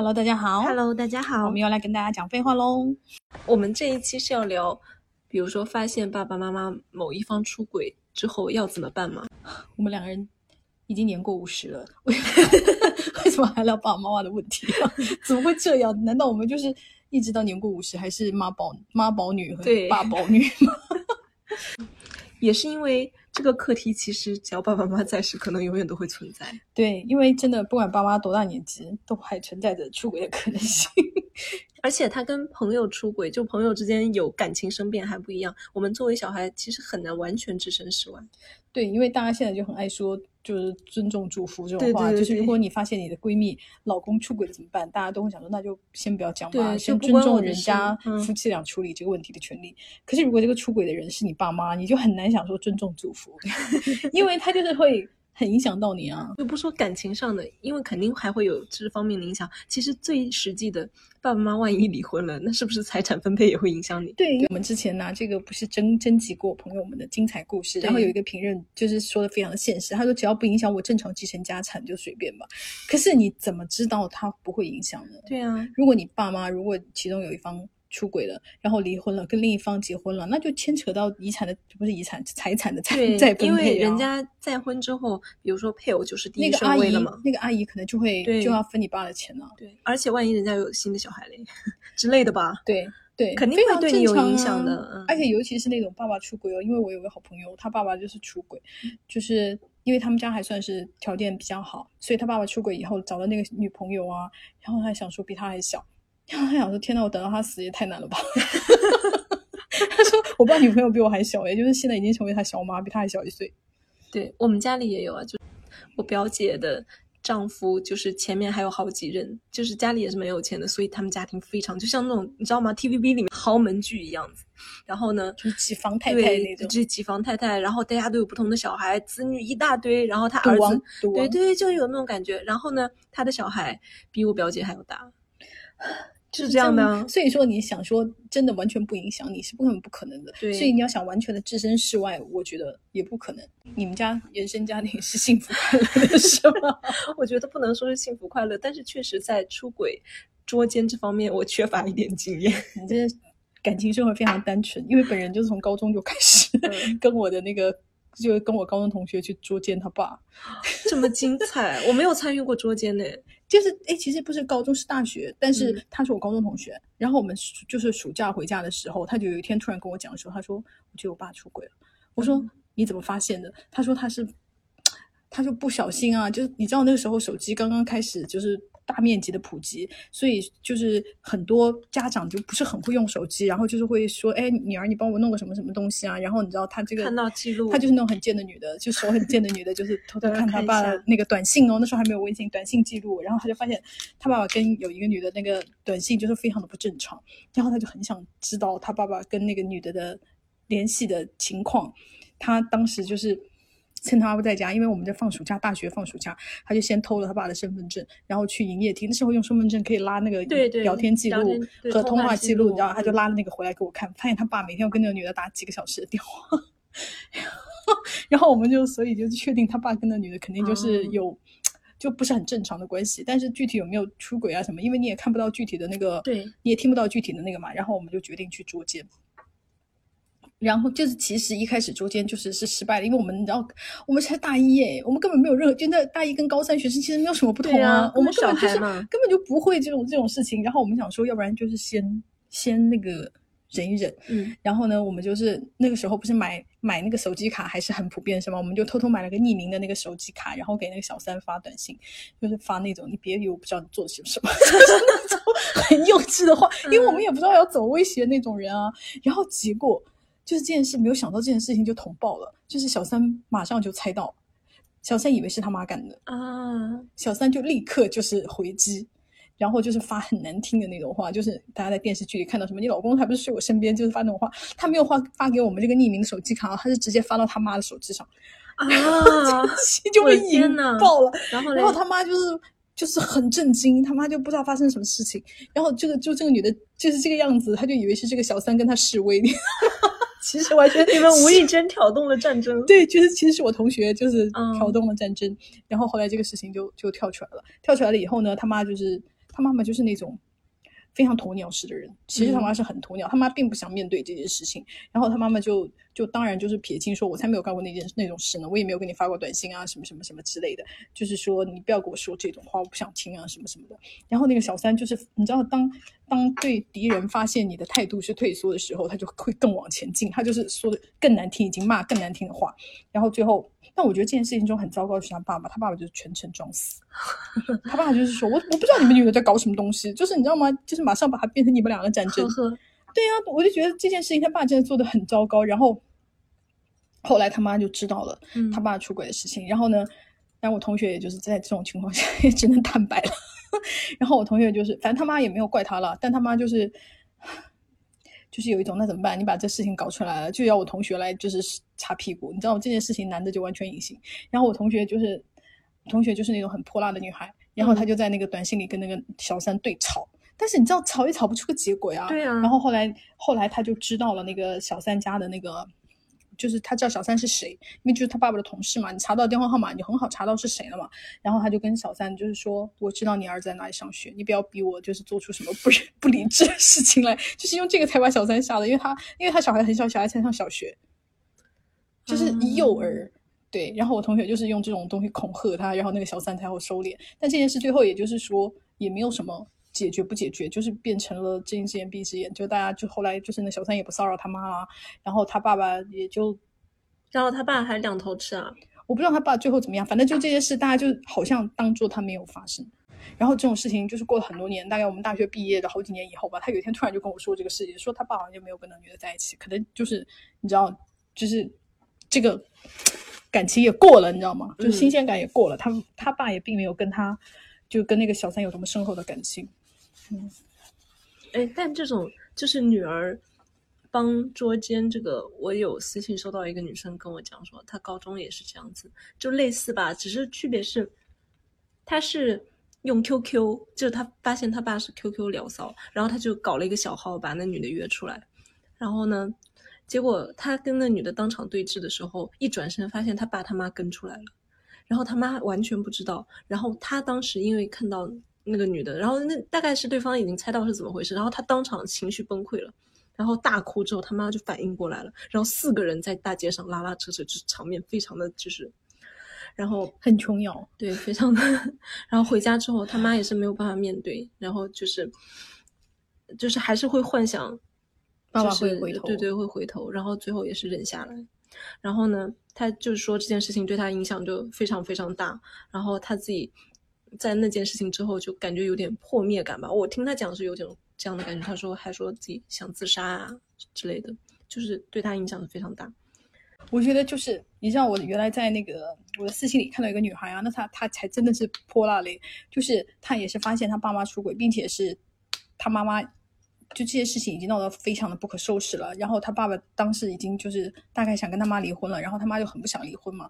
Hello，大家好。Hello，大家好。我们又来跟大家讲废话喽。我们这一期是要聊，比如说发现爸爸妈妈某一方出轨之后要怎么办吗？我们两个人已经年过五十了，为 为什么还聊爸爸妈妈的问题啊？怎么会这样？难道我们就是一直到年过五十还是妈宝妈宝女和对爸宝女吗？也是因为这个课题，其实只要爸爸妈妈在世，可能永远都会存在。对，因为真的不管爸妈多大年纪，都还存在着出轨的可能性。而且他跟朋友出轨，就朋友之间有感情生变还不一样。我们作为小孩，其实很难完全置身事外。对，因为大家现在就很爱说，就是尊重祝福这种话。对对对就是如果你发现你的闺蜜老公出轨了怎么办？大家都会想说，那就先不要讲吧，先尊重人家嗯夫妻俩处理这个问题的权利。可是如果这个出轨的人是你爸妈，你就很难想说尊重祝福，因为他就是会很影响到你啊。就不说感情上的，因为肯定还会有这方面的影响。其实最实际的，爸爸妈妈万一离婚了，那是不是财产分配也会影响你？对我们之前拿、这个不是征征集过朋友们的精彩故事，然后有一个评论就是说的非常的现实，他说只要不影响我正常继承家产就随便吧。可是你怎么知道他不会影响呢？对啊，如果你爸妈如果其中有一方出轨了，然后离婚了，跟另一方结婚了，那就牵扯到遗产的不是遗产财产的 再，再分因为。人家再婚之后，比如说配偶就是第一那个阿姨顺位了嘛。那个阿姨可能就会对就要分你爸的钱了。对，而且万一人家有新的小孩嘞之类的吧，对对，肯定会对你有影响啊的嗯而且尤其是那种爸爸出轨哦，因为我有个好朋友，他爸爸就是出轨，就是因为他们家还算是条件比较好，所以他爸爸出轨以后找了那个女朋友啊，然后他还想说比他还小，然后他想说天呐，我等到他死也太难了吧。他说：“我爸女朋友比我还小也，就是现在已经成为他小妈，比他还小一岁。对我们家里也有啊，就我表姐的丈夫，就是前面还有好几任，就是家里也是蛮有钱的，所以他们家庭非常就像那种你知道吗？TVB 里面豪门剧一样子。然后呢，就是几房太太对那种就是几房太太，然后大家都有不同的小孩，子女一大堆，然后他儿子，对对，就有那种感觉。然后呢，他的小孩比我表姐还要大，就 是这样的啊。所以说，你想说真的完全不影响你是不可能不可能的。对所以你要想完全的置身事外，我觉得也不可能。你们家原生家庭是幸福快乐的，是吗？我觉得不能说是幸福快乐，但是确实在出轨、捉奸这方面，我缺乏一点经验。你这感情生活非常单纯，因为本人就是从高中就开始、嗯跟我的那个，就跟我高中同学去捉奸他爸。这么精彩，我没有参与过捉奸呢。就是哎，其实不是高中，是大学，但是嗯他是我高中同学。然后我们暑就是暑假回家的时候，他就有一天突然跟我讲说，他说我觉得我爸出轨了。我说、嗯你怎么发现的？他说他是，他说不小心啊，就是你知道那个时候手机刚刚开始就是大面积的普及，所以就是很多家长就不是很会用手机，然后就是会说，哎，女儿你帮我弄个什么什么东西啊？然后你知道他这个看到记录她就是那种很贱的女的，就手很贱的女的，就是偷偷看她爸的那个短信哦，那时候还没有微信，短信记录，然后她就发现她爸爸跟有一个女的那个短信就是非常的不正常，然后她就很想知道她爸爸跟那个女的的联系的情况，她当时就是。趁他不在家，因为我们在放暑假，大学放暑假，他就先偷了他爸的身份证，然后去营业厅。那时候用身份证可以拉那个聊天记录和通话记录，录然后他就嗯拉了那个回来给我看，发现他爸每天要跟那个女的打几个小时的电话。然后我们就所以就确定他爸跟那女的肯定就是哦有、就不是很正常的关系，但是具体有没有出轨啊什么，因为你也看不到具体的那个，对你也听不到具体的那个嘛，然后我们就决定去捉奸。然后就是，其实一开始捉奸就是是失败的，因为我们你知道，我们才大一耶，我们根本没有任何，就那大一跟高三学生其实没有什么不同对啊我们根根本本就是小孩嘛根本就不会这种这种事情。然后我们想说，要不然就是先先那个忍一忍，嗯，然后呢，我们就是那个时候不是买买那个手机卡还是很普遍是吗？我们就偷偷买了个匿名的那个手机卡，然后给那个小三发短信，就是发那种你别以为我不知道你做了些什么，就是那种很幼稚的话，因为我们也不知道要怎么威胁那种人啊。然后结果就是这件事没有想到这件事情就捅爆了，就是小三马上就猜到，小三以为是他妈干的，啊，小三就立刻就是回击，然后就是发很难听的那种话，就是大家在电视剧里看到什么，你老公还不是睡我身边，就是发那种话，他没有发发给我们这个匿名的手机卡，他是直接发到他妈的手机上，啊，就被引爆了。然后然后他妈就是就是很震惊，他妈就不知道发生什么事情，然后这个就这个女的就是这个样子，她就以为是这个小三跟她示威，其实完全你们无意间挑动了战争。对，就是其实是我同学，就是嗯挑动了战争，然后后来这个事情就就跳出来了。跳出来了以后呢，他妈就是他妈妈就是那种非常鸵鸟式的人。其实他妈是很鸵鸟，他妈并不想面对这件事情。然后他妈妈就就当然就是撇清说，我才没有干过那件那种事呢，我也没有给你发过短信啊，什么什么什么之类的。就是说你不要跟我说这种话，我不想听啊，什么什么的。然后那个小三就是你知道，当当对敌人发现你的态度是退缩的时候，他就会更往前进，他就是说的更难听，已经骂更难听的话。然后最后，但我觉得这件事情中很糟糕的是他爸爸，他爸爸就是全程装死。他爸爸就是说我我不知道你们女的在搞什么东西，就是你知道吗？就是马上把它变成你们两个战争。对呀、我就觉得这件事情他爸真的做的很糟糕。然后后来他妈就知道了嗯他爸出轨的事情，然后呢，然后我同学也就是在这种情况下 也只能坦白了。然后我同学就是，反正他妈也没有怪他了，但他妈就是。就是有一种那怎么办？你把这事情搞出来了，就要我同学来就是擦屁股。你知道这件事情男的就完全隐形，然后我同学就是同学就是那种很泼辣的女孩，然后她就在那个短信里跟那个小三对吵，但是你知道吵也吵不出个结果呀。对啊然后后来后来他就知道了那个小三家的那个，就是他知道小三是谁，因为就是他爸爸的同事嘛，你查到电话号码，你就很好查到是谁了嘛。然后他就跟小三就是说，我知道你儿子在哪里上学，你不要逼我就是做出什么不不理智的事情来，就是用这个才把小三吓的，因为他因为他小孩很小，小孩才上小学，就是幼儿。对，然后我同学就是用这种东西恐吓他，然后那个小三才会收敛。但这件事最后也就是说也没有什么解决不解决，就是变成了睁一只眼闭一只眼，就大家就后来就是那小三也不骚扰他妈了，然后他爸爸也就然后他爸还两头吃啊，我不知道他爸最后怎么样，反正就这件事大家就好像当做他没有发生。然后这种事情就是过了很多年，大概我们大学毕业的好几年以后吧，他有一天突然就跟我说这个事情，说他爸好像就没有跟那女的在一起，可能就是你知道，就是这个感情也过了，你知道吗？就是新鲜感也过了，他他爸也并没有跟他就跟那个小三有什么深厚的感情。哎，但这种就是女儿帮捉奸这个，我有私信收到一个女生跟我讲说，她高中也是这样子，就类似吧，只是区别是，她是用 QQ，就是她发现她爸是 QQ 聊骚，然后她就搞了一个小号把那女的约出来，然后呢，结果她跟那女的当场对峙的时候，一转身发现她爸他妈跟出来了。然后他妈完全不知道，然后他当时因为看到那个女的，然后那大概是对方已经猜到是怎么回事，然后他当场情绪崩溃了，然后大哭之后，他妈就反应过来了，然后四个人在大街上拉拉扯扯，就是场面非常的就是，然后很琼瑶，对，非常的，然后回家之后，他妈也是没有办法面对，然后就是就是还是会幻想爸爸会回头对对，会回头，然后最后也是忍下来。然后呢，他就是说这件事情对他影响就非常非常大，然后他自己在那件事情之后就感觉有点破灭感吧。我听他讲是有种这样的感觉，他说还说自己想自杀啊之类的，就是对他影响是非常大。我觉得就是，你知道我原来在那个我的私信里看到一个女孩啊，那她她才真的是泼辣嘞，就是她也是发现她爸妈出轨，并且是她妈妈就这些事情已经闹得非常的不可收拾了，然后她爸爸当时已经就是大概想跟他妈离婚了，然后他妈就很不想离婚嘛，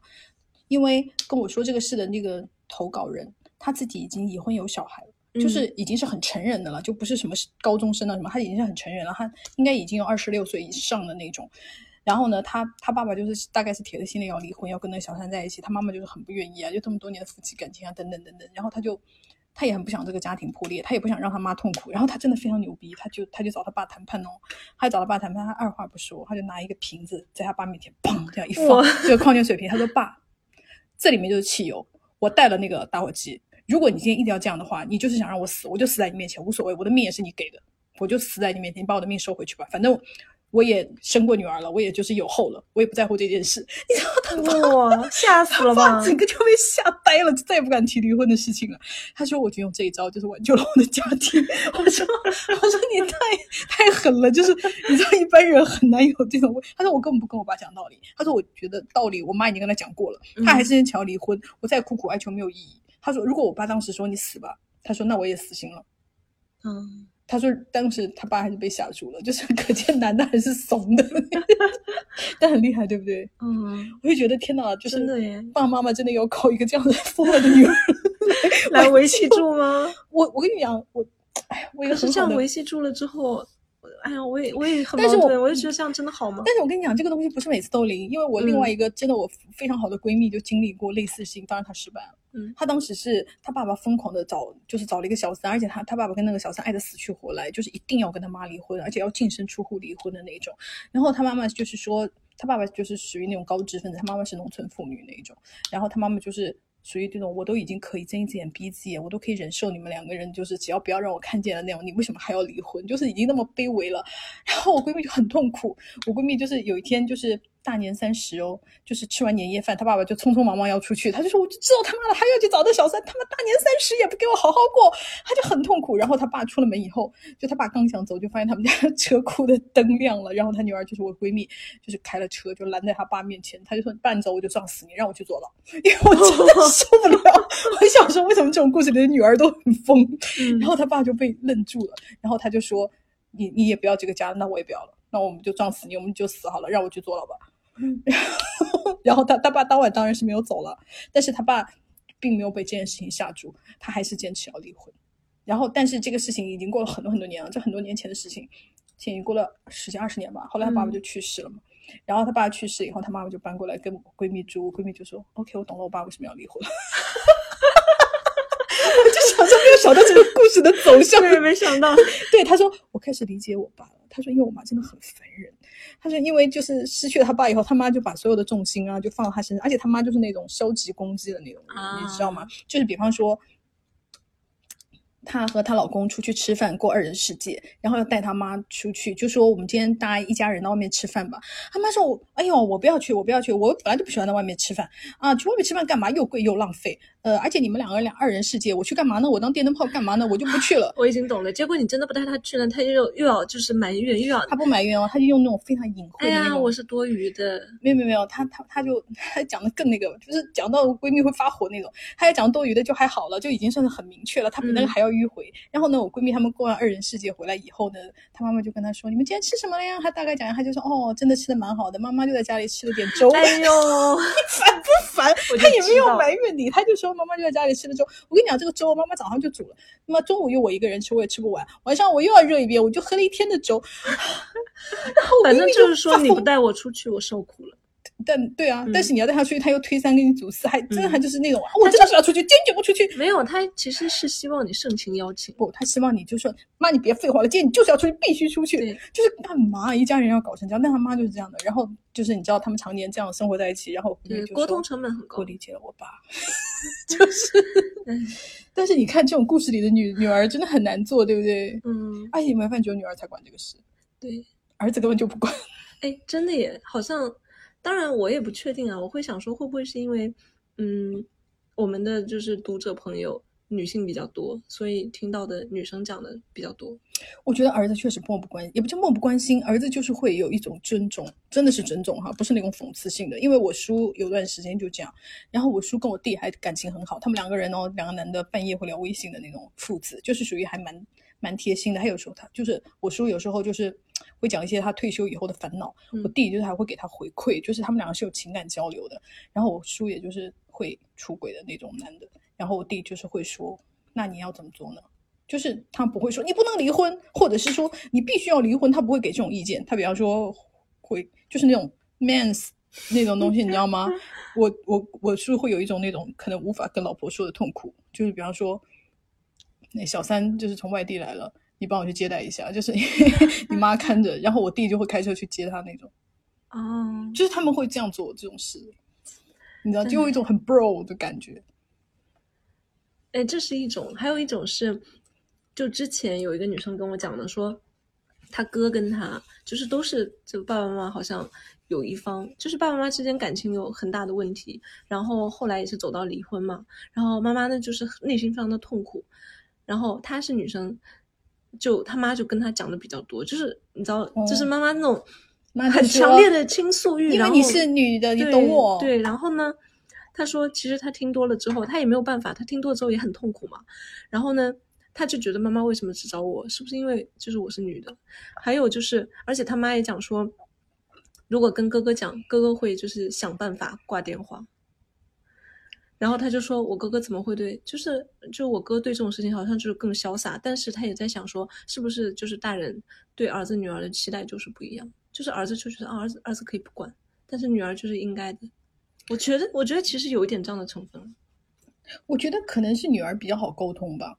因为跟我说这个事的那个投稿人他自己已经已婚有小孩了。就是已经是很成人的了，就不是什么高中生了什么，他已经是很成人了，他应该已经有二十六岁以上的那种。然后呢，他他爸爸就是大概是铁了心的要离婚，要跟那个小三在一起，他妈妈就是很不愿意啊，就这么多年的夫妻感情啊，等等等等。然后他就他也很不想这个家庭破裂，他也不想让他妈痛苦。然后他真的非常牛逼，他就他就找他爸谈判哦，他找他爸谈判，他二话不说，他就拿一个瓶子在他爸面前砰这样一放，这个矿泉水瓶，他说爸，这里面就是汽油，我带了那个打火机。如果你今天一定要这样的话，你就是想让我死，我就死在你面前，无所谓，我的命也是你给的，我就死在你面前，你把我的命收回去吧，反正我也生过女儿了，我也就是有后了，我也不在乎这件事。你知道他爸哇，吓死了吧！整个就被吓呆了，就再也不敢提离婚的事情了。他说：“我就用这一招，就是挽救了我的家庭。”我说：“我说你太太狠了，就是你知道一般人很难有这种。”他说：“我根本不跟我爸讲道理。”他说：“我觉得道理我妈已经跟他讲过了，他还是想要离婚，我再苦苦哀求没有意义。”他说：“如果我爸当时说你死吧，他说那我也死心了。”嗯，他说当时他爸还是被吓住了，就是可见男的还是怂的，但很厉害，对不对？嗯，我就觉得天哪，就是爸爸妈妈真的要靠一个这样的疯了的女儿来维系住吗？我我跟你讲，我哎呀，我有可是这样维系住了之后，哎呀，我也我也很但是我我就觉得这样真的好吗？但是我跟你讲，这个东西不是每次都灵，因为我另外一个真的我非常好的闺蜜就经历过类似事情，当然她失败了。嗯，他当时是他爸爸疯狂的找，就是找了一个小三，而且他他爸爸跟那个小三爱的死去活来，就是一定要跟他妈离婚，而且要净身出户离婚的那种。然后他妈妈就是说，他爸爸就是属于那种高知分子，他妈妈是农村妇女那一种。然后他妈妈就是属于这种，我都已经可以睁一只眼闭一只眼，我都可以忍受你们两个人，就是只要不要让我看见了那种，你为什么还要离婚？就是已经那么卑微了。然后我闺蜜就很痛苦，我闺蜜就是有一天就是。大年三十哦，就是吃完年夜饭，他爸爸就匆匆忙忙要出去，他就说：“我就知道他妈的还要去找那小三，他妈大年三十也不给我好好过。”他就很痛苦。然后他爸出了门以后，就他爸刚想走，就发现他们家车库的灯亮了。然后他女儿就是我闺蜜，就是开了车就拦在他爸面前，他就说：“爸，你走我就撞死你，让我去坐牢。”因为我真的受不了。我想说，为什么这种故事里的女儿都很疯？然后他爸就被愣住了，然后他就说：“你你也不要这个家，那我也不要了，那我们就撞死你，我们就死好了，让我去坐牢吧。”然后他他爸当晚当然是没有走了，但是他爸并没有被这件事情吓住，他还是坚持要离婚。然后，但是这个事情已经过了很多很多年了，这很多年前的事情，现在已经过了十几二十年吧。后来他爸爸就去世了嘛，然后他爸去世以后，他妈妈就搬过来跟闺蜜住，闺蜜就说：“OK，我懂了，我爸为什么要离婚。”我就想说，没有想到这个故事的走向，对，没想到。对，他说我开始理解我爸了。他说，因为我妈真的很烦人。他说，因为就是失去了他爸以后，他妈就把所有的重心啊，就放到他身上，而且他妈就是那种收集攻击的那种人，你知道吗？就是比方说。她和她老公出去吃饭，过二人世界，然后要带她妈出去，就说我们今天大家一家人到外面吃饭吧。她妈说：“我哎呦，我不要去，我不要去，我本来就不喜欢在外面吃饭啊，去外面吃饭干嘛？又贵又浪费。呃，而且你们两个人两二人世界，我去干嘛呢？我当电灯泡干嘛呢？我就不去了。”我已经懂了。结果你真的不带他去了，他又又要就是埋怨，又要他不埋怨哦，他就用那种非常隐晦的那种。我是多余的。没有没有没有，他他他就他讲的更那个，就是讲到闺蜜会发火那种。他要讲多余的就还好了，就已经算是很明确了。他比那个还要迂回。然后呢，我闺蜜他们过完二人世界回来以后呢，她妈妈就跟她说：“你们今天吃什么了呀？”她大概讲一下，她就说：“哦，真的吃的蛮好的。”妈妈就在家里吃了点粥。哎呦，你烦不烦？她也没有埋怨你，她就说：“妈妈就在家里吃了粥。”我跟你讲，这个粥妈妈早上就煮了，那么中午又我一个人吃，我也吃不完。晚上我又要热一遍，我就喝了一天的粥。然后反正就是说，你不带我出去，我受苦了。但对啊，但是你要带他出去，他又推三给你组四，还真的还就是那种，我真的是要出去，坚决不出去。没有，他其实是希望你盛情邀请。不，他希望你就说，妈，你别废话了，今天你就是要出去，必须出去。就是干嘛？一家人要搞成这样，但他妈就是这样的。然后就是你知道，他们常年这样生活在一起，然后沟通成本很高。我理解了我爸，就是。但是你看这种故事里的女女儿真的很难做，对不对？嗯。而且麻烦只有女儿才管这个事，对，儿子根本就不管。哎，真的耶，好像。当然，我也不确定啊。我会想说，会不会是因为，嗯，我们的就是读者朋友女性比较多，所以听到的女生讲的比较多。我觉得儿子确实漠不关，也不叫漠不关心，儿子就是会有一种尊重，真的是尊重哈，不是那种讽刺性的。因为我叔有段时间就这样，然后我叔跟我弟还感情很好，他们两个人哦，两个男的半夜会聊微信的那种父子，就是属于还蛮。蛮贴心的，还有时候他就是我叔，有时候就是会讲一些他退休以后的烦恼。我弟就是还会给他回馈，就是他们两个是有情感交流的。然后我叔也就是会出轨的那种男的，然后我弟就是会说：“那你要怎么做呢？”就是他不会说你不能离婚，或者是说你必须要离婚，他不会给这种意见。他比方说会就是那种 mans 那种东西，你知道吗？我我我是会有一种那种可能无法跟老婆说的痛苦，就是比方说。那小三就是从外地来了，你帮我去接待一下，就是 你妈看着，然后我弟就会开车去接他那种。哦，就是他们会这样做这种事，你知道，就有一种很 bro 的感觉。哎，这是一种，还有一种是，就之前有一个女生跟我讲的，说她哥跟她就是都是就爸爸妈妈好像有一方就是爸爸妈妈之间感情有很大的问题，然后后来也是走到离婚嘛，然后妈妈呢就是内心非常的痛苦。然后她是女生，就他妈就跟他讲的比较多，就是你知道，就是妈妈那种很强烈的倾诉欲。因为你是女的，你懂我。对，然后呢，他说其实他听多了之后，他也没有办法，他听多了之后也很痛苦嘛。然后呢，他就觉得妈妈为什么只找我？是不是因为就是我是女的？还有就是，而且他妈也讲说，如果跟哥哥讲，哥哥会就是想办法挂电话。然后他就说：“我哥哥怎么会对？就是就我哥对这种事情好像就是更潇洒，但是他也在想说，是不是就是大人对儿子女儿的期待就是不一样？就是儿子就觉得啊，儿子儿子可以不管，但是女儿就是应该的。我觉得，我觉得其实有一点这样的成分。我觉得可能是女儿比较好沟通吧，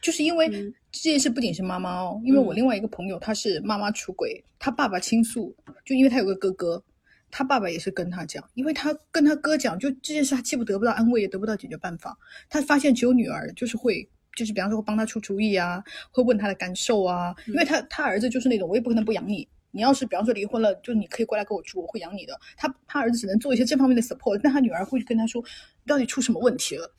就是因为嗯这件事不仅是妈妈哦，因为我嗯另外一个朋友他是妈妈出轨，他爸爸倾诉，就因为他有个哥哥，他爸爸也是跟他讲，因为他跟他哥讲，就这件事他既不得不到安慰，也得不到解决办法，他发现只有女儿就是会。就是比方说会帮他出主意啊，会问他的感受啊，因为他他儿子就是那种我也不可能不养你，你要是比方说离婚了，就你可以过来跟我住，我会养你的。他他儿子只能做一些这方面的 support，但他女儿会跟他说，你到底出什么问题了？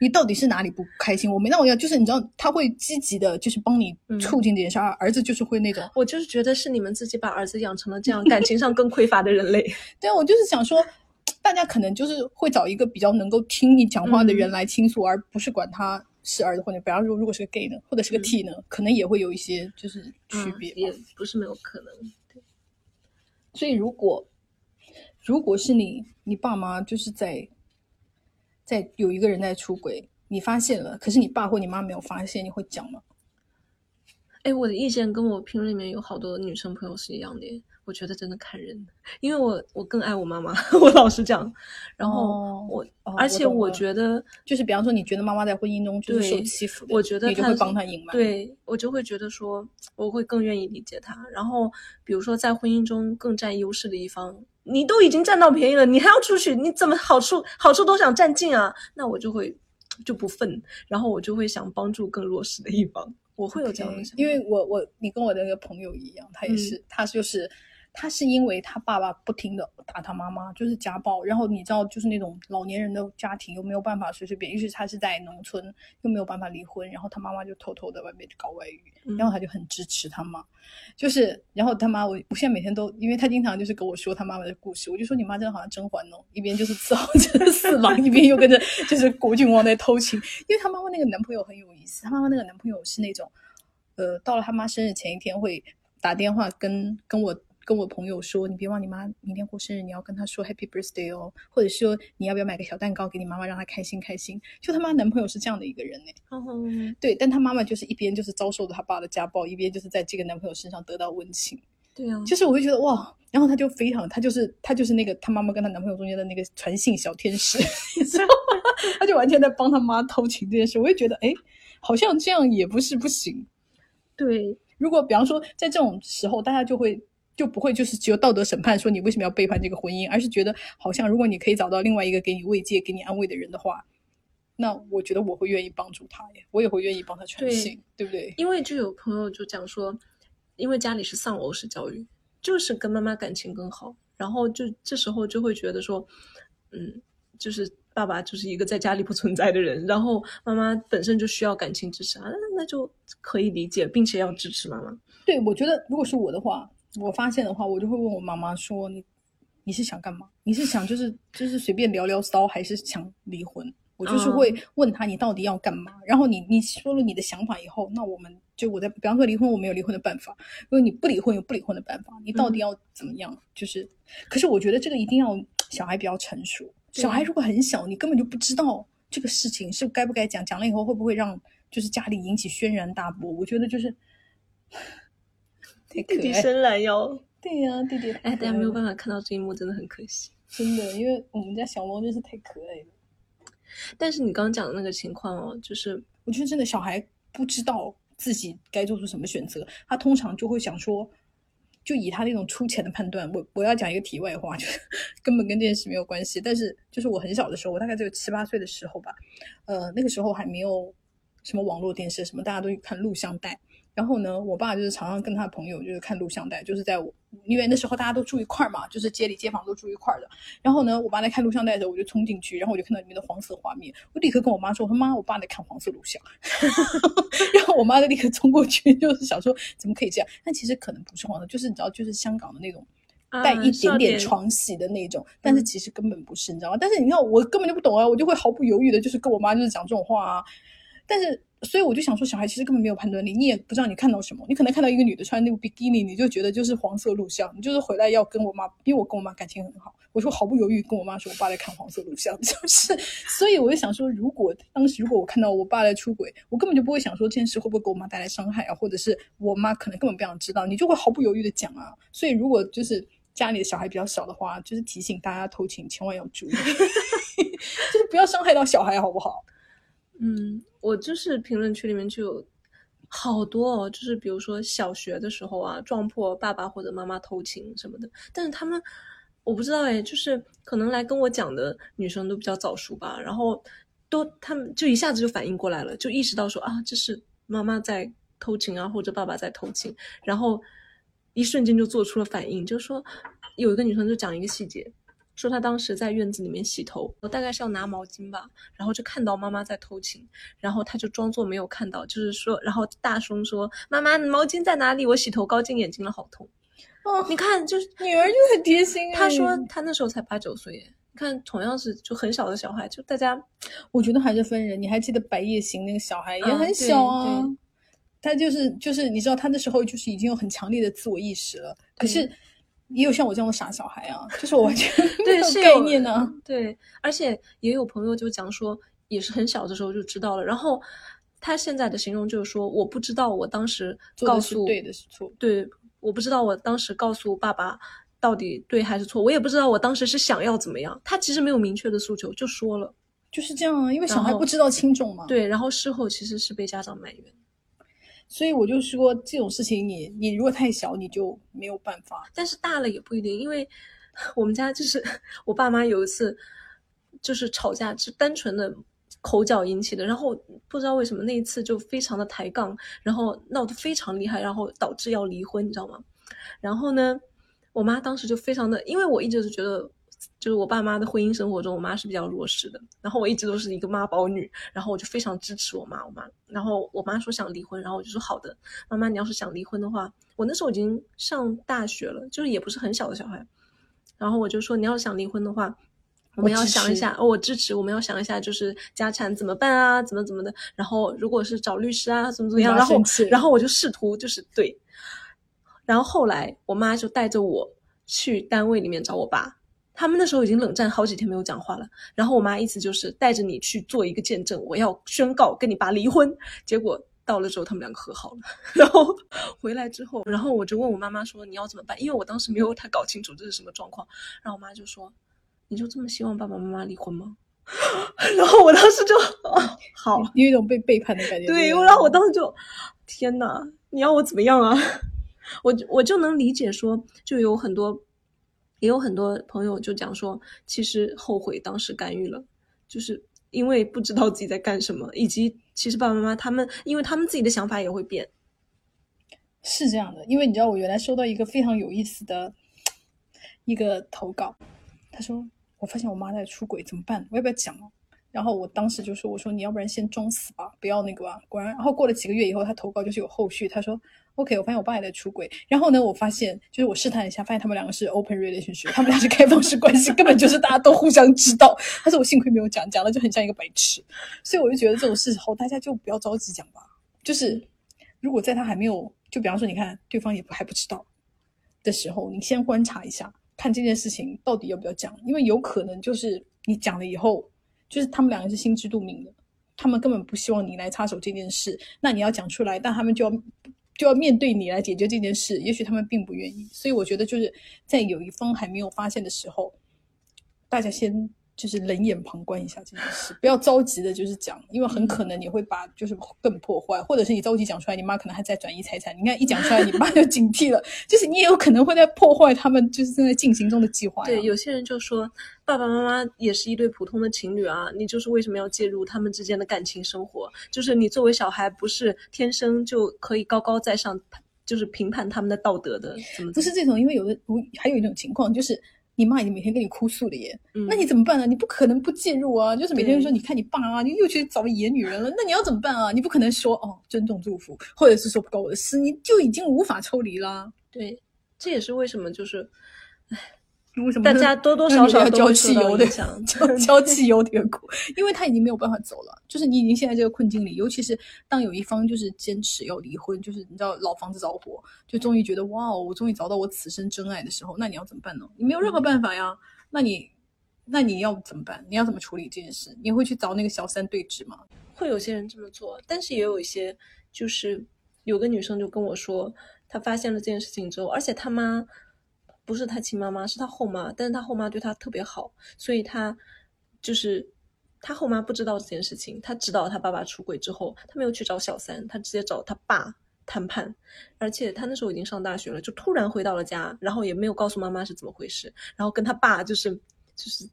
你到底是哪里不开心？我没那我要，就是你知道，他会积极的，就是帮你嗯促进这件事。而儿子就是会那种，我就是觉得是你们自己把儿子养成了这样感情上更匮乏的人类。对啊，我就是想说，大家可能就是会找一个比较能够听你讲话的人嗯来倾诉，而不是管他是儿子或者，比方说如果是个 gay 呢，或者是个嗯 T 呢，可能也会有一些就是区别。嗯也不是没有可能。对所以如果如果是你，你爸妈就是在在有一个人在出轨，你发现了，可是你爸或你妈没有发现，你会讲吗？哎，我的意见跟我评论里面有好多女生朋友是一样的，我觉得真的看人，因为我我更爱我妈妈，我老是这样。然后哦我，哦而且我觉得，就是比方说，你觉得妈妈在婚姻中就是受对欺负的，我觉得你就会帮她隐瞒。，对我就会觉得说，我会更愿意理解她。然后，比如说在婚姻中更占优势的一方，你都已经占到便宜了，你还要出去，你怎么好处好处都想占尽啊？那我就会就不忿，然后我就会想帮助更弱势的一方，我会有这样的想法。因为我我你跟我的那个朋友一样，他也是，嗯他就是他是因为他爸爸不停的打他妈妈，就是家暴，然后你知道，就是那种老年人的家庭又没有办法随随便，尤其是他是在农村，又没有办法离婚，然后他妈妈就偷偷的外面搞外遇，嗯然后他就很支持他妈，就是，然后他妈我我现在每天都，因为他经常就是跟我说他妈妈的故事，我就说你妈真的好像甄嬛哦，一边就是伺候着 四郎，一边又跟着就是国郡王在偷情，因为他妈妈那个男朋友很有意思，他妈妈那个男朋友是那种，呃，到了他妈生日前一天会打电话跟跟我。跟我朋友说，你别忘你妈明天过生日，你要跟她说 Happy Birthday 哦，或者说你要不要买个小蛋糕给你妈妈，让她开心开心。就他妈男朋友是这样的一个人呢，嗯，对，但他妈妈就是一边就是遭受着他爸的家暴，一边就是在这个男朋友身上得到温情。对啊，就是我会觉得哇，然后他就非常，他就是他就是那个他妈妈跟他男朋友中间的那个传信小天使，你知道吗？他就完全在帮他妈偷情这件事，我也觉得哎，好像这样也不是不行。对，如果比方说在这种时候，大家就会就不会就是只有道德审判说你为什么要背叛这个婚姻，而是觉得好像如果你可以找到另外一个给你慰藉、给你安慰的人的话，那我觉得我会愿意帮助他耶，我也会愿意帮他传对信，对不对？因为就有朋友就讲说，因为家里是丧偶式教育，就是跟妈妈感情更好，然后就这时候就会觉得说，嗯，就是爸爸就是一个在家里不存在的人，然后妈妈本身就需要感情支持啊，那那就可以理解，并且要支持妈妈。对，我觉得如果是我的话，我发现的话，我就会问我妈妈说：“你你是想干嘛？你是想就是就是随便聊聊骚，还是想离婚？”我就是会问他你到底要干嘛。然后你你说了你的想法以后，那我们就我在比方说离婚，我没有离婚的办法；如果你不离婚，有不离婚的办法。你到底要怎么样？就是，可是我觉得这个一定要小孩比较成熟。小孩如果很小，你根本就不知道这个事情是该不该讲，讲了以后会不会让就是家里引起轩然大波？我觉得就是。弟弟，伸懒腰，对呀、弟弟，哎，大家没有办法，法看到这一幕，真的很可惜。真的，因为我们家小猫真是太可爱了。但是你刚刚讲的那个情况哦，就是我觉得真的小孩不知道自己该做出什么选择，他通常就会想说，就以他那种粗浅的判断。我我要讲一个题外话，就是根本跟这件事没有关系。但是就是我很小的时候，我大概只有七八岁的时候吧，呃，那个时候还没有什么网络电视什么，大家都看录像带。然后呢，我爸就是常常跟他的朋友就是看录像带，就是在我因为那时候大家都住一块儿嘛，就是街里街坊都住一块儿的。然后呢，我爸在看录像带的时候，我就冲进去，然后我就看到里面的黄色画面，我立刻跟我妈说：“我说妈，我爸在看黄色录像。”然后我妈就立刻冲过去，就是想说怎么可以这样？但其实可能不是黄色，就是你知道，就是香港的那种带一点点床戏的那种，但是其实根本不是，你知道吗？但是你看我根本就不懂啊，我就会毫不犹豫的，就是跟我妈就是讲这种话啊。但是，所以我就想说，小孩其实根本没有判断力，你也不知道你看到什么，你可能看到一个女的穿那个比基尼，你就觉得就是黄色录像，你就是回来要跟我妈，因为我跟我妈感情很好，我说毫不犹豫跟我妈说，我爸在看黄色录像，就是，所以我就想说，如果当时如果我看到我爸在出轨，我根本就不会想说这件事会不会给我妈带来伤害啊，或者是我妈可能根本不想知道，你就会毫不犹豫的讲啊。所以如果就是家里的小孩比较少的话，就是提醒大家偷情千万要注意，就是不要伤害到小孩，好不好？嗯，我就是评论区里面就有好多哦，就是比如说小学的时候啊，撞破爸爸或者妈妈偷情什么的，但是他们我不知道哎，就是可能来跟我讲的女生都比较早熟吧，然后都他们就一下子就反应过来了，就意识到说啊，这是妈妈在偷情啊，或者爸爸在偷情，然后一瞬间就做出了反应，就说有一个女生就讲一个细节。说他当时在院子里面洗头，我大概是要拿毛巾吧，然后就看到妈妈在偷情，然后他就装作没有看到，就是说，然后大声说：“妈妈，毛巾在哪里？我洗头膏进眼睛了，好痛。”哦，你看，就是女儿就很贴心。他说他那时候才八九岁，你看同样是就很小的小孩，就大家，我觉得还是分人。你还记得白夜行那个小孩也很小啊，他就是就是你知道他那时候就是已经有很强烈的自我意识了，可是。也有像我这样的傻小孩啊，就是我完全 没有概念呢。对，而且也有朋友就讲说，也是很小的时候就知道了。然后他现在的形容就是说，我不知道我当时告诉对的是错，对，我不知道我当时告诉爸爸到底对还是错，我也不知道我当时是想要怎么样。他其实没有明确的诉求，就说了，就是这样啊，因为小孩不知道轻重嘛。对，然后事后其实是被家长埋怨。所以我就说这种事情，你你如果太小，你就没有办法。但是大了也不一定，因为 我们家就是 我爸妈有一次就是吵架，是单纯的口角引起的。然后不知道为什么那一次就非常的抬杠，然后闹得非常厉害，然后导致要离婚，你知道吗？然后呢，我妈当时就非常的，因为我一直是觉得。就是我爸妈的婚姻生活中，我妈是比较弱势的。然后我一直都是一个妈宝女，然后我就非常支持我妈。我妈，然后我妈说想离婚，然后我就说好的，妈妈，你要是想离婚的话，我那时候已经上大学了，就是也不是很小的小孩。然后我就说你要是想离婚的话，我们要想一下，哦，我支持，我们要想一下，就是家产怎么办啊，怎么怎么的。然后如果是找律师啊，怎么怎么样，然后然后我就试图就是对。然后后来我妈就带着我去单位里面找我爸。他们那时候已经冷战好几天没有讲话了，然后我妈意思就是带着你去做一个见证，我要宣告跟你爸离婚。结果到了之后，他们两个和好了。然后回来之后，然后我就问我妈妈说：“你要怎么办？”因为我当时没有太搞清楚这是什么状况。然后我妈就说：“你就这么希望爸爸妈妈离婚吗？” 然后我当时就 好，有一种被背叛的感觉。对，然后我当时就天哪，你要我怎么样啊？我我就能理解说，就有很多。也有很多朋友就讲说，其实后悔当时干预了，就是因为不知道自己在干什么，以及其实爸爸妈妈他们，因为他们自己的想法也会变。是这样的，因为你知道，我原来收到一个非常有意思的一个投稿，他说：“我发现我妈在出轨，怎么办？我要不要讲？”然后我当时就说：“我说你要不然先装死吧，不要那个吧。”果然，然后过了几个月以后，他投稿就是有后续，他说。OK，我发现我爸也在出轨。然后呢，我发现就是我试探一下，发现他们两个是 open relationship，他们俩是开放式关系，根本就是大家都互相知道。但是我幸亏没有讲，讲了就很像一个白痴。所以我就觉得这种事后大家就不要着急讲吧。就是如果在他还没有，就比方说你看对方也不还不知道的时候，你先观察一下，看这件事情到底要不要讲，因为有可能就是你讲了以后，就是他们两个是心知肚明的，他们根本不希望你来插手这件事。那你要讲出来，但他们就要。就要面对你来解决这件事，也许他们并不愿意，所以我觉得就是在有一方还没有发现的时候，大家先就是冷眼旁观一下这件事，不要着急的，就是讲，因为很可能你会把就是更破坏，或者是你着急讲出来，你妈可能还在转移财产，你看一讲出来，你妈就警惕了，就是你也有可能会在破坏他们就是正在进行中的计划。对，有些人就说。爸爸妈妈也是一对普通的情侣啊，你就是为什么要介入他们之间的感情生活？就是你作为小孩，不是天生就可以高高在上，就是评判他们的道德的？怎么不是这种？因为有的，还有一种情况，就是你妈已经每天跟你哭诉了耶，那你怎么办呢？你不可能不介入啊！就是每天说，你看你爸啊，你又去找野女人了，那你要怎么办啊？你不可能说哦，尊重祝福，或者是说不关我的事，你就已经无法抽离啦。对，这也是为什么就是，唉。为什么大家多多少少要 交汽油的交交汽油点苦？因为他已经没有办法走了，就是你已经陷在这个困境里。尤其是当有一方就是坚持要离婚，就是你知道老房子着火，就终于觉得哇哦，我终于找到我此生真爱的时候，那你要怎么办呢？你没有任何办法呀。那你那你要怎么办？你要怎么处理这件事？你会去找那个小三对峙吗？会有些人这么做，但是也有一些，就是有个女生就跟我说，她发现了这件事情之后，而且他妈。不是他亲妈妈，是他后妈，但是他后妈对他特别好，所以他就是他后妈不知道这件事情，他知道他爸爸出轨之后，他没有去找小三，他直接找他爸谈判，而且他那时候已经上大学了，就突然回到了家，然后也没有告诉妈妈是怎么回事，然后跟他爸就是就是。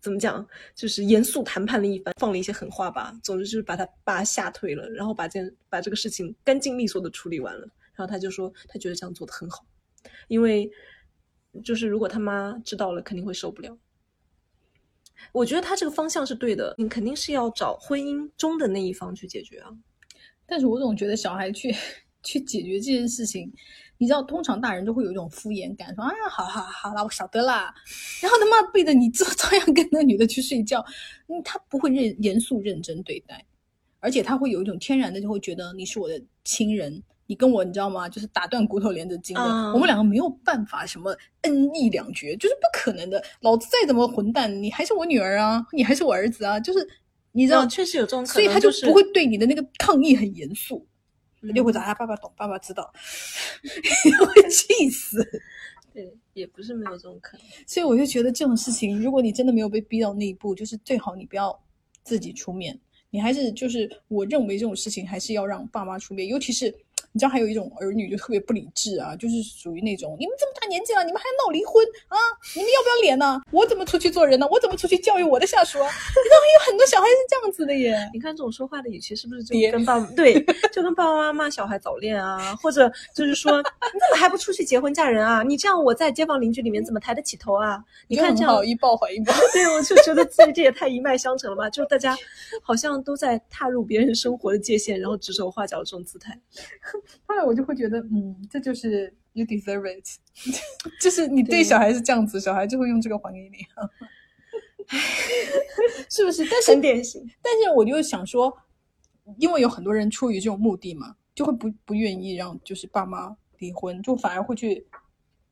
怎么讲？就是严肃谈判了一番，放了一些狠话吧。总之就是把他爸吓退了，然后把这把这个事情干净利索的处理完了。然后他就说，他觉得这样做的很好，因为就是如果他妈知道了，肯定会受不了。我觉得他这个方向是对的，你肯定是要找婚姻中的那一方去解决啊。但是我总觉得小孩去去解决这件事情。你知道，通常大人都会有一种敷衍感，说啊，好好好了，我晓得啦。然后他妈背着你照照样跟那女的去睡觉，嗯，他不会认严肃认真对待，而且他会有一种天然的就会觉得你是我的亲人，你跟我你知道吗？就是打断骨头连着筋的，我们两个没有办法什么恩义两绝，就是不可能的。老子再怎么混蛋，你还是我女儿啊，你还是我儿子啊，就是你知道，确实有这种，所以他就不会对你的那个抗议很严肃。就会找他爸爸懂，爸爸知道，会气死。对，也不是没有这种可能。所以我就觉得这种事情，如果你真的没有被逼到那一步，就是最好你不要自己出面，你还是就是我认为这种事情还是要让爸妈出面，尤其是。你知道还有一种儿女就特别不理智啊，就是属于那种你们这么大年纪了，你们还闹离婚啊？你们要不要脸呢？我怎么出去做人呢？我怎么出去教育我的下属啊？你知道有很多小孩是这样子的耶。你看这种说话的语气是不是就跟爸 对，就跟爸爸妈妈骂小孩早恋啊，或者就是说你怎么还不出去结婚嫁人啊？你这样我在街坊邻居里面怎么抬得起头啊？你看这样一报还一报，对我就觉得自己这也太一脉相承了吧？就是大家好像都在踏入别人生活的界限，然后指手画脚这种姿态。后来我就会觉得，嗯，这就是 you deserve it，就是你对小孩是这样子，小孩就会用这个还给你，是不是？但是很典型。但是我就想说，因为有很多人出于这种目的嘛，就会不不愿意让就是爸妈离婚，就反而会去，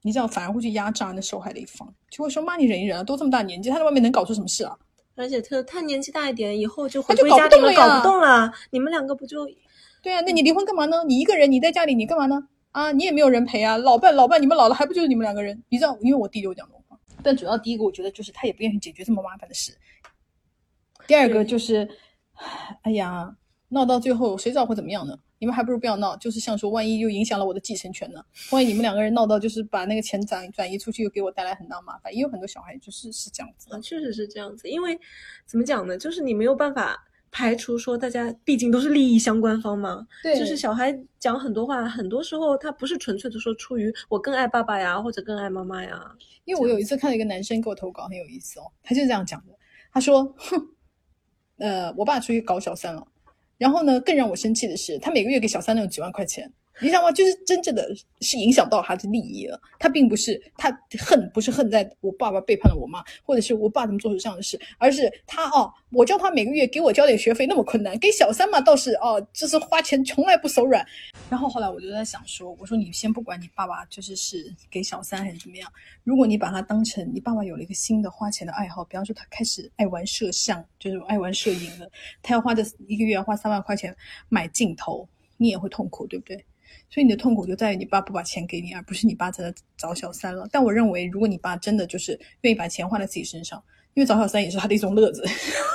你这样，反而会去压榨那受害的一方，就会说妈，你忍一忍啊，都这么大年纪，他在外面能搞出什么事啊？而且他他年纪大一点，以后就回归家庭了，搞不动了，你们两个不就？对啊，那你离婚干嘛呢？你一个人，你在家里，你干嘛呢？啊，你也没有人陪啊。老伴，老伴，你们老了还不就是你们两个人？你知道，因为我弟就讲这种话。但主要第一个，我觉得就是他也不愿意解决这么麻烦的事。第二个就是，哎呀，闹到最后谁知道会怎么样呢？你们还不如不要闹。就是像说，万一又影响了我的继承权呢？万一你们两个人闹到就是把那个钱转转移出去，又给我带来很大麻烦。也有很多小孩就是是这样子啊，确实是这样子。因为怎么讲呢？就是你没有办法。排除说大家毕竟都是利益相关方嘛，对，就是小孩讲很多话，很多时候他不是纯粹的说出于我更爱爸爸呀，或者更爱妈妈呀。因为我有一次看到一个男生给我投稿，很有意思哦，他就是这样讲的，他说：“哼，呃，我爸出去搞小三了，然后呢，更让我生气的是，他每个月给小三那种几万块钱。”你知道吗？就是真正的是影响到他的利益了。他并不是他恨，不是恨在我爸爸背叛了我妈，或者是我爸怎么做出这样的事，而是他哦，我叫他每个月给我交点学费那么困难，给小三嘛倒是哦，就是花钱从来不手软。然后后来我就在想说，我说你先不管你爸爸就是是给小三还是怎么样，如果你把他当成你爸爸有了一个新的花钱的爱好，比方说他开始爱玩摄像，就是爱玩摄影了，他要花这一个月花三万块钱买镜头，你也会痛苦，对不对？所以你的痛苦就在于你爸不把钱给你，而不是你爸在找小三了。但我认为，如果你爸真的就是愿意把钱花在自己身上，因为找小三也是他的一种乐子。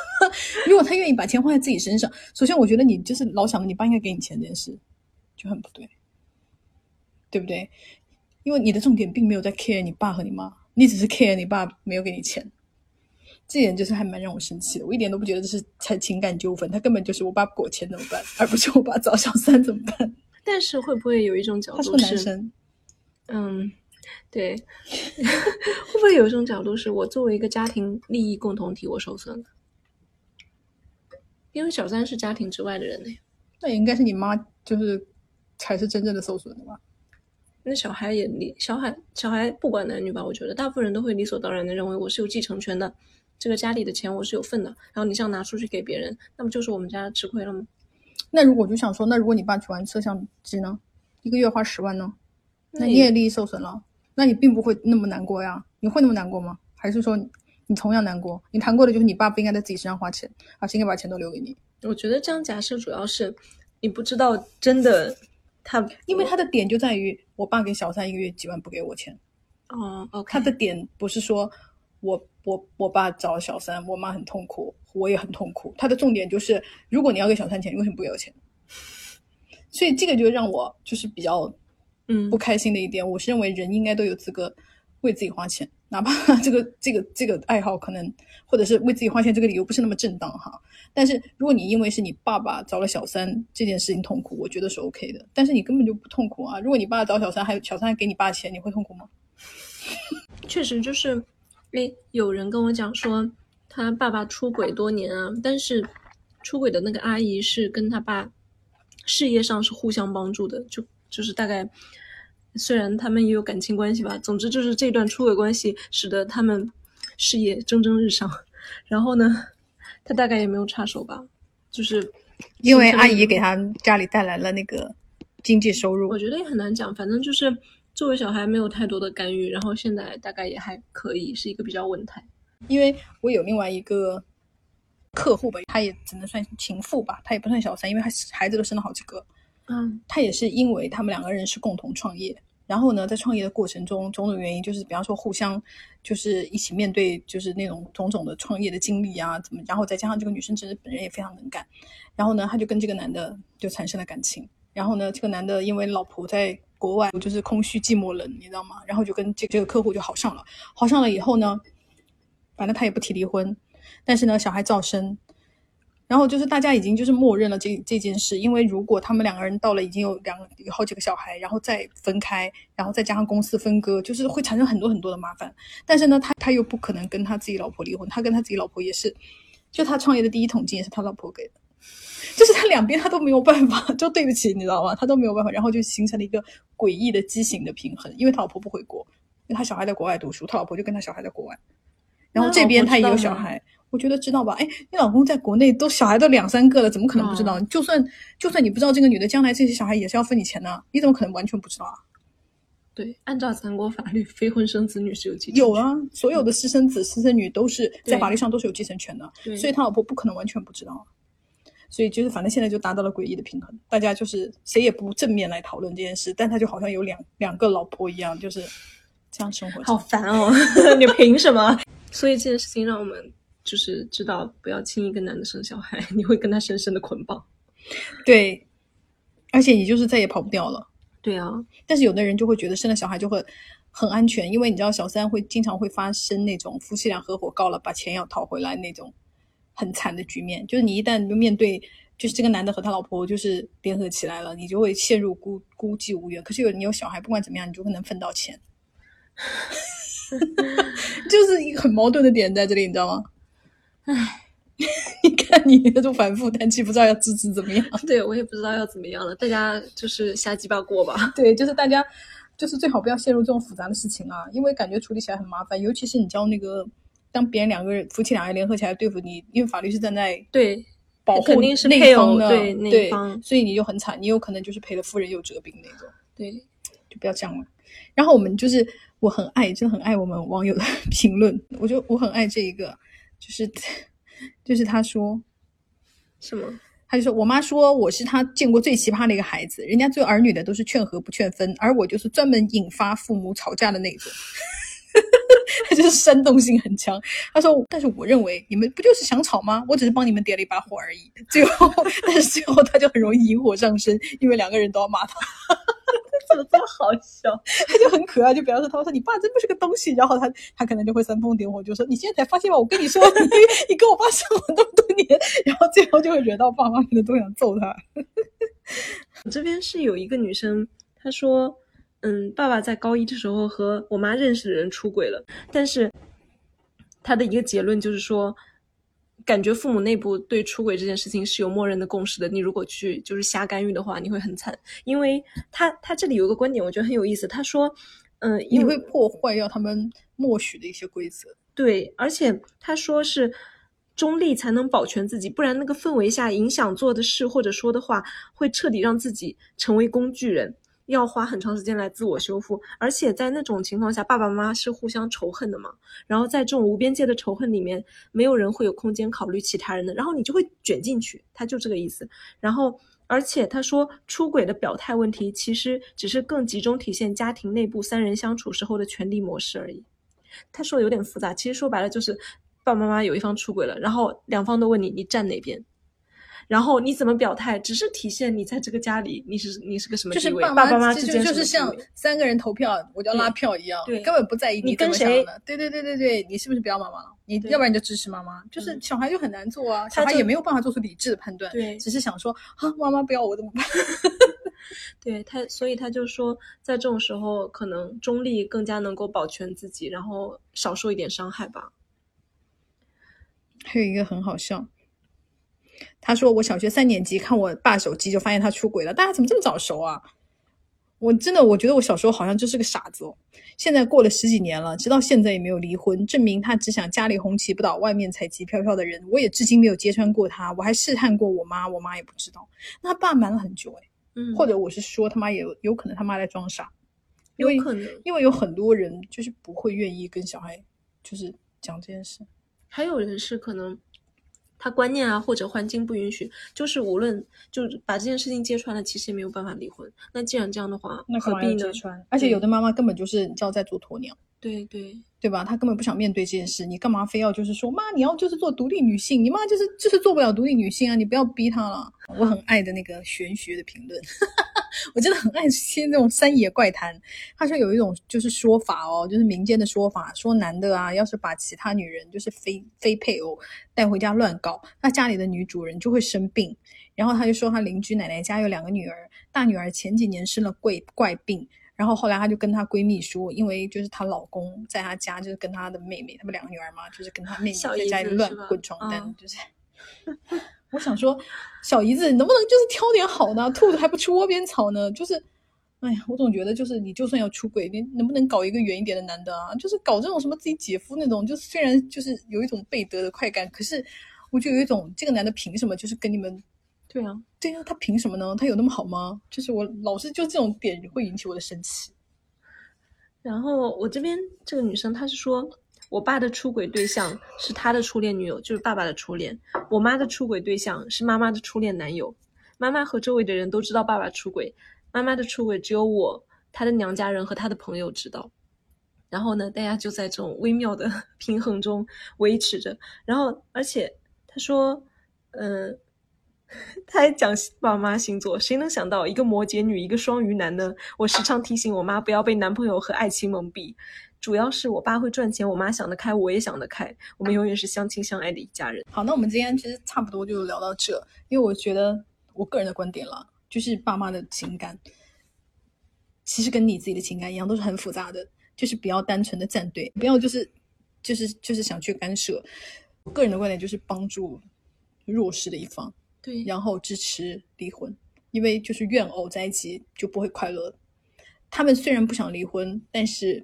如果他愿意把钱花在自己身上，首先我觉得你就是老想着你爸应该给你钱这件事就很不对，对不对？因为你的重点并没有在 care 你爸和你妈，你只是 care 你爸没有给你钱，这点就是还蛮让我生气的。我一点都不觉得这是才情感纠纷，他根本就是我爸不给我钱怎么办，而不是我爸找小三怎么办。但是会不会有一种角度是，嗯，对，会不会有一种角度是我作为一个家庭利益共同体，我受损了？因为小三是家庭之外的人呢。那也应该是你妈，就是才是真正的受损的吧？那小孩也理小孩小孩不管男女吧，我觉得大部分人都会理所当然的认为我是有继承权的，这个家里的钱我是有份的。然后你这样拿出去给别人，那不就是我们家吃亏了吗？那如果我就想说，那如果你爸去玩摄像机呢，一个月花十万呢，那你也利益受损了，那你并不会那么难过呀？你会那么难过吗？还是说你同样难过？你谈过的就是你爸不应该在自己身上花钱，而是应该把钱都留给你？我觉得这样假设主要是你不知道真的他，因为他的点就在于我爸给小三一个月几万不给我钱，哦，OK，他的点不是说我我我爸找了小三，我妈很痛苦，我也很痛苦。他的重点就是，如果你要给小三钱，你为什么不要钱？所以这个就让我就是比较嗯不开心的一点。我是认为人应该都有资格为自己花钱，哪怕这个这个这个爱好可能或者是为自己花钱这个理由不是那么正当哈。但是如果你因为是你爸爸找了小三这件事情痛苦，我觉得是 OK 的。但是你根本就不痛苦啊！如果你爸找小三，还有小三还给你爸钱，你会痛苦吗？确实就是，诶，有人跟我讲说他爸爸出轨多年啊，但是出轨的那个阿姨是跟他爸事业上是互相帮助的，就就是大概虽然他们也有感情关系吧，总之就是这段出轨关系使得他们事业蒸蒸日上。然后呢，他大概也没有插手吧，就是因为阿姨给他家里带来了那个经济收入我。觉得也很难讲，反正就是作为小孩没有太多的干预，然后现在大概也还可以，是一个比较稳态。因为我有另外一个客户吧，他也只能算情妇吧，他也不算小三，因为他孩子都生了好几个。嗯他也是因为他们两个人是共同创业，然后呢，在创业的过程中，种种原因就是，比方说互相就是一起面对就是那种种种的创业的经历啊，怎么，然后再加上这个女生其实本人也非常能干，然后呢，他就跟这个男的就产生了感情，然后呢，这个男的因为老婆在国外就是空虚寂寞冷，你知道吗？然后就跟这这个客户就好上了，好上了以后呢，反正他也不提离婚，但是呢，小孩照生。然后就是大家已经就是默认了这这件事，因为如果他们两个人到了已经有两有好几个小孩，然后再分开，然后再加上公司分割，就是会产生很多很多的麻烦。但是呢，他他又不可能跟他自己老婆离婚，他跟他自己老婆也是，就他创业的第一桶金也是他老婆给的，就是他两边他都没有办法，就对不起，你知道吗？他都没有办法，然后就形成了一个诡异的畸形的平衡，因为他老婆不回国，因为他小孩在国外读书，他老婆就跟他小孩在国外，然后这边他也有小孩。我觉得知道吧？哎，你老公在国内都小孩都两三个了，怎么可能不知道？嗯就算就算你不知道这个女的将来这些小孩也是要分你钱的，你怎么可能完全不知道啊？对，按照咱国法律，非婚生子女是有继承有啊，所有的私生子、私生女都是在法律上都是有继承权的，所以他老婆不可能完全不知道啊。所以就是反正现在就达到了诡异的平衡，大家就是谁也不正面来讨论这件事，但他就好像有两两个老婆一样，就是这样生活着。好烦哦！你凭什么？所以这件事情让我们就是知道不要轻易跟男的生小孩，你会跟他深深的捆绑。对，而且你就是再也跑不掉了。对啊，但是有的人就会觉得生了小孩就会很安全，因为你知道小三会经常会发生那种夫妻俩合伙告了，把钱要讨回来那种很惨的局面。就是你一旦就面对，就是这个男的和他老婆就是联合起来了，你就会陷入孤孤寂无援。可是有你有小孩，不管怎么样，你就可能分到钱，就是一个很矛盾的点在这里，你知道吗？唉，你看你那种反复叹气，不知道要支持怎么样。对我也不知道要怎么样了，大家就是瞎鸡巴过吧。对，就是大家就是最好不要陷入这种复杂的事情啊，因为感觉处理起来很麻烦，尤其是你知道那个，当别人两个人夫妻两人联合起来对付你，因为法律是站在对，保护肯定是那配偶方的，对那对方所以你就很惨，你有可能就是赔了夫人又折兵那种，对，就不要这样了。然后我们就是我很爱，真的很爱我们网友的 评论，我就我很爱这一个，就是就是他说。什么？他就说：“我妈说我是她见过最奇葩的一个孩子，人家做儿女的都是劝和不劝分，而我就是专门引发父母吵架的那种。”他就是煽动性很强。他说：“但是我认为你们不就是想吵吗？我只是帮你们点了一把火而已。最后，但是最后他就很容易引火上身，因为两个人都要骂他。”怎么这么好笑？他就很可爱，就比方说，他说你爸真不是个东西，然后他他可能就会煽风点火，就说你现在才发现吗？我跟你说，你你跟我爸生活那么多年，然后最后就会惹到爸妈，可能都想揍他。我这边是有一个女生，她说，嗯，爸爸在高一的时候和我妈认识的人出轨了，但是他的一个结论就是说，感觉父母内部对出轨这件事情是有默认的共识的。你如果去就是瞎干预的话，你会很惨。因为他他这里有一个观点，我觉得很有意思。他说，嗯、你因为会破坏掉他们默许的一些规则。对，而且他说是中立才能保全自己，不然那个氛围下影响做的事或者说的话，会彻底让自己成为工具人，要花很长时间来自我修复。而且在那种情况下，爸爸妈妈是互相仇恨的嘛，然后在这种无边界的仇恨里面，没有人会有空间考虑其他人的，然后你就会卷进去，他就这个意思。然后。而且他说，出轨的表态问题其实只是更集中体现家庭内部三人相处时候的权力模式而已。他说有点复杂，其实说白了就是爸爸妈妈有一方出轨了，然后两方都问你你站哪边，然后你怎么表态，只是体现你在这个家里你是你是个什么地位，就是爸爸妈妈之间就是像三个人投票，我就要拉票一样，对根本不在意你跟谁的。对对对对对，你是不是不要妈妈了？你要不然你就支持妈妈。就是嗯小孩就很难做啊，他就小孩也没有办法做出理智的判断，对只是想说啊，妈妈不要我怎么办？对他，所以他就说，在这种时候，可能中立更加能够保全自己，然后少受一点伤害吧。还有一个很好笑，他说我小学三年级看我爸手机就发现他出轨了，大家怎么这么早熟啊？我真的我觉得我小时候好像就是个傻子哦。现在过了十几年了，直到现在也没有离婚，证明他只想家里红旗不倒，外面彩旗飘飘的人。我也至今没有揭穿过他，我还试探过我妈，我妈也不知道。那他爸瞒了很久哎，嗯，或者我是说他妈也有有可能他妈在装傻，因为有可能，因为有很多人就是不会愿意跟小孩就是讲这件事。还有人是可能他观念啊或者环境不允许，就是无论就是把这件事情揭穿了，其实也没有办法离婚。那既然这样的话，那何必呢？而且有的妈妈根本就是你知道在做鸵鸟，对对，对吧？她根本不想面对这件事，你干嘛非要就是说妈，你要就是做独立女性，你妈就是就是做不了独立女性啊，你不要逼她了。我很爱的那个玄学的评论，我真的很爱听那种山野怪谈。他说有一种就是说法哦，就是民间的说法，说男的啊，要是把其他女人就是非非配偶带回家乱搞，那家里的女主人就会生病。然后他就说他邻居奶奶家有两个女儿，大女儿前几年生了怪怪病，然后后来她就跟她闺蜜说，因为就是她老公在她家就是跟她的妹妹，她们两个女儿嘛，就是跟她妹妹在家里乱滚床单，嗯就是。我想说，小姨子你能不能就是挑点好的啊、兔子还不吃窝边草呢？就是，哎呀，我总觉得就是你就算要出轨，你能不能搞一个远一点的男的啊？就是搞这种什么自己姐夫那种，就是虽然就是有一种被得的快感，可是我就有一种这个男的凭什么就是跟你们对啊，对啊，他凭什么呢？他有那么好吗？就是我老是就这种点会引起我的生气。然后我这边这个女生，她是说我爸的出轨对象是他的初恋女友，就是爸爸的初恋；我妈的出轨对象是妈妈的初恋男友。妈妈和周围的人都知道爸爸出轨，妈妈的出轨只有我、她的娘家人和她的朋友知道。然后呢，大家就在这种微妙的 平衡中维持着。然后，而且她说，嗯、他还讲爸妈星座，谁能想到一个摩羯女，一个双鱼男呢？我时常提醒我妈不要被男朋友和爱情蒙蔽。主要是我爸会赚钱，我妈想得开，我也想得开，我们永远是相亲相爱的一家人。好，那我们今天其实差不多就聊到这，因为我觉得我个人的观点了，就是爸妈的情感，其实跟你自己的情感一样，都是很复杂的，就是不要单纯的站队，不要就是就是就是想去干涉。我个人的观点就是帮助弱势的一方，对然后支持离婚，因为就是怨偶在一起就不会快乐。他们虽然不想离婚，但是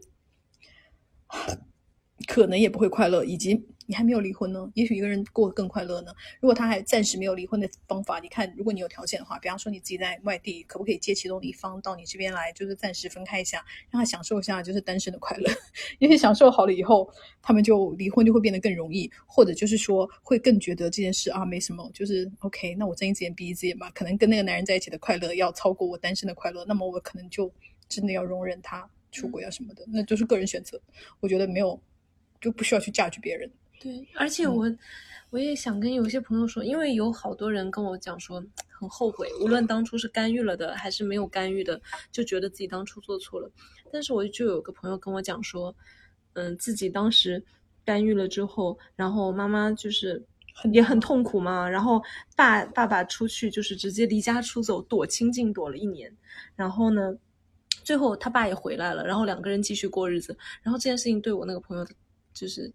可能也不会快乐，以及你还没有离婚呢，也许一个人过得更快乐呢。如果他还暂时没有离婚的方法，你看，如果你有条件的话，比方说你自己在外地，可不可以接其中的一方到你这边来，就是暂时分开一下，让他享受一下就是单身的快乐。也许享受好了以后，他们就离婚就会变得更容易，或者就是说会更觉得这件事啊没什么，就是 OK，那我睁一只眼闭一只眼吧。可能跟那个男人在一起的快乐要超过我单身的快乐，那么我可能就真的要容忍他出轨啊什么的，那就是个人选择。我觉得没有就不需要去 judge 别人。对，而且嗯我、我也想跟有些朋友说，因为有好多人跟我讲说很后悔，无论当初是干预了的还是没有干预的，就觉得自己当初做错了。但是我就有个朋友跟我讲说，嗯，自己当时干预了之后，然后妈妈就是也很痛苦嘛，然后爸爸爸出去就是直接离家出走，躲清静躲了一年，然后呢，最后他爸也回来了，然后两个人继续过日子，然后这件事情对我那个朋友就是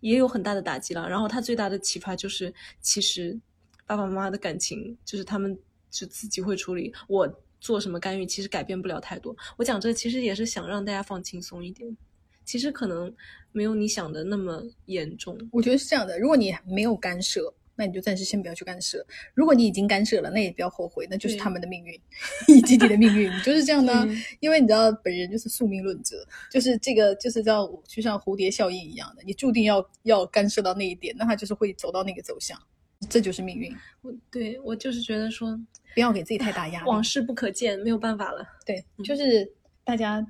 也有很大的打击了。然后他最大的启发就是，其实爸爸妈妈的感情就是他们就自己会处理，我做什么干预其实改变不了太多。我讲这其实也是想让大家放轻松一点，其实可能没有你想的那么严重。我觉得是这样的，如果你没有干涉，那你就暂时先不要去干涉；如果你已经干涉了，那也不要后悔，那就是他们的命运，以 及你的命运，就是这样的啊、因为你知道，本人就是宿命论者，就是这个就是叫就像蝴蝶效应一样的，你注定要要干涉到那一点，那他就是会走到那个走向。这就是命运。我对我就是觉得说，不要给自己太大压力。往事不可见，没有办法了。对，就是大家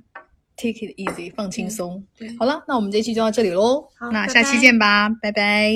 take it easy，放轻松。对，好了，那我们这期就到这里喽。那下期见吧，拜拜